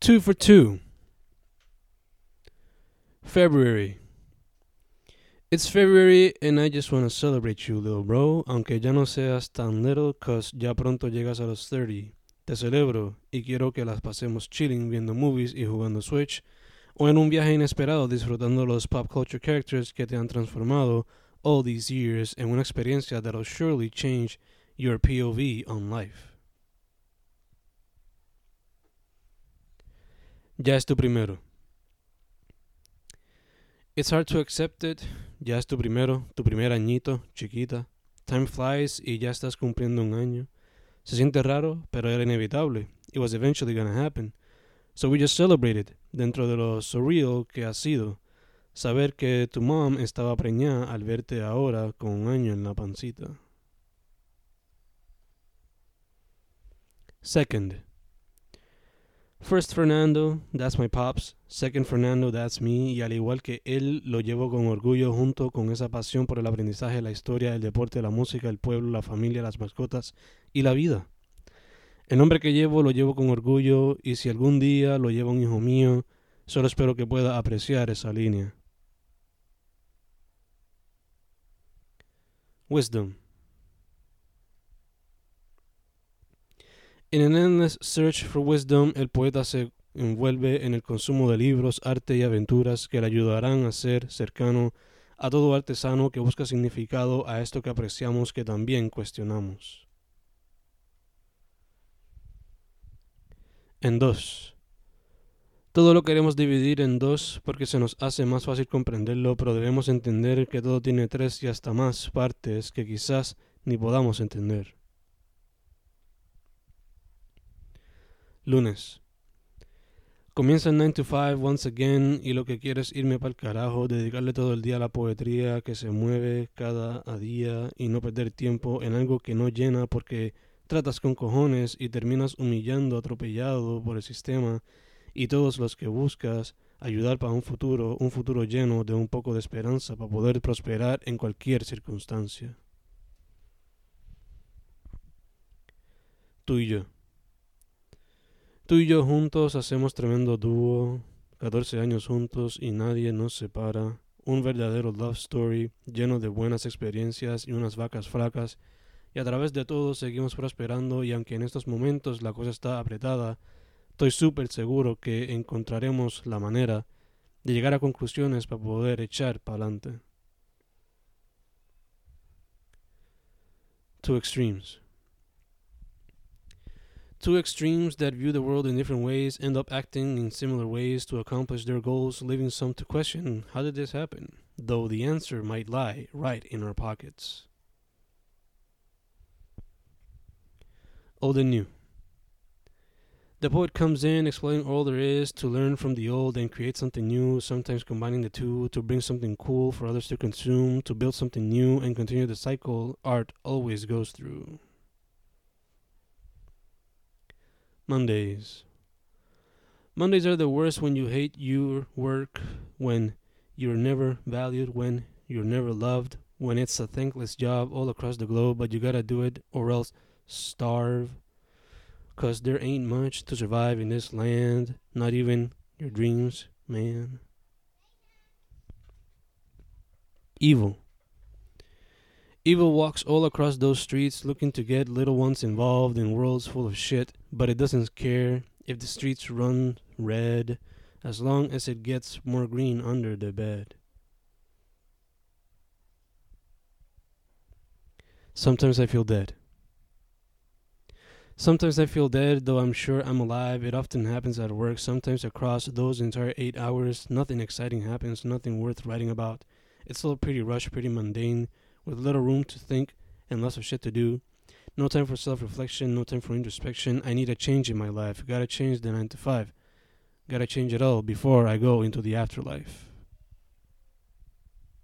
Two for two. February. It's February and I just want to celebrate you, little bro. Aunque ya no seas tan little, cause ya pronto llegas a los 30. Te celebro y quiero que las pasemos chilling viendo movies y jugando Switch, o en un viaje inesperado disfrutando los pop culture characters que te han transformado all these years en una experiencia that'll surely change your POV on life. Ya es tu primero. It's hard to accept it. Ya es tu primero, tu primer añito, chiquita. Time flies y ya estás cumpliendo un año. Se siente raro, pero era inevitable. It was eventually gonna happen. So we just celebrated, dentro de lo surreal que ha sido, saber que tu mom estaba preñada al verte ahora con un año en la pancita. Second. First Fernando, that's my pops. Second Fernando, that's me. Y al igual que él, lo llevo con orgullo junto con esa pasión por el aprendizaje, la historia, el deporte, la música, el pueblo, la familia, las mascotas y la vida. El nombre que llevo lo llevo con orgullo y si algún día lo lleva un hijo mío, solo espero que pueda apreciar esa línea. Wisdom. In an endless search for wisdom, el poeta se envuelve en el consumo de libros, arte y aventuras que le ayudarán a ser cercano a todo artesano que busca significado a esto que apreciamos que también cuestionamos. En dos. Todo lo queremos dividir en dos porque se nos hace más fácil comprenderlo, pero debemos entender que todo tiene tres y hasta más partes que quizás ni podamos entender. Lunes. Comienza el 9 to 5 once again y lo que quiero es irme para el carajo, dedicarle todo el día a la poetría que se mueve cada día y no perder tiempo en algo que no llena porque tratas con cojones y terminas humillando, atropellado por el sistema y todos los que buscas ayudar para un futuro, un futuro lleno de un poco de esperanza para poder prosperar en cualquier circunstancia. Tú y yo. Tú y yo juntos hacemos tremendo dúo, 14 años juntos y nadie nos separa. Un verdadero love story lleno de buenas experiencias y unas vacas flacas. Y a través de todo seguimos prosperando y aunque en estos momentos la cosa está apretada, estoy súper seguro que encontraremos la manera de llegar a conclusiones para poder echar para adelante. Two extremes. Two extremes that view the world in different ways end up acting in similar ways to accomplish their goals, leaving some to question how did this happen? Though the answer might lie right in our pockets. Old and new. The poet comes in explaining all there is to learn from the old and create something new, sometimes combining the two to bring something cool for others to consume, to build something new and continue the cycle art always goes through. Mondays. Mondays are the worst when you hate your work, when you're never valued, when you're never loved, when it's a thankless job all across the globe, but you gotta do it or else starve. Cause there ain't much to survive in this land, not even your dreams, man. Evil. Evil walks all across those streets looking to get little ones involved in worlds full of shit, but it doesn't care if the streets run red as long as it gets more green under the bed. Sometimes I feel dead. Sometimes I feel dead, though I'm sure I'm alive. It often happens at work. Sometimes across those entire eight hours, nothing exciting happens, nothing worth writing about. It's all pretty rushed, pretty mundane, with little room to think and lots of shit to do. No time for self reflection, no time for introspection. I need a change in my life. Gotta change the 9 to 5. Gotta change it all before I go into the afterlife.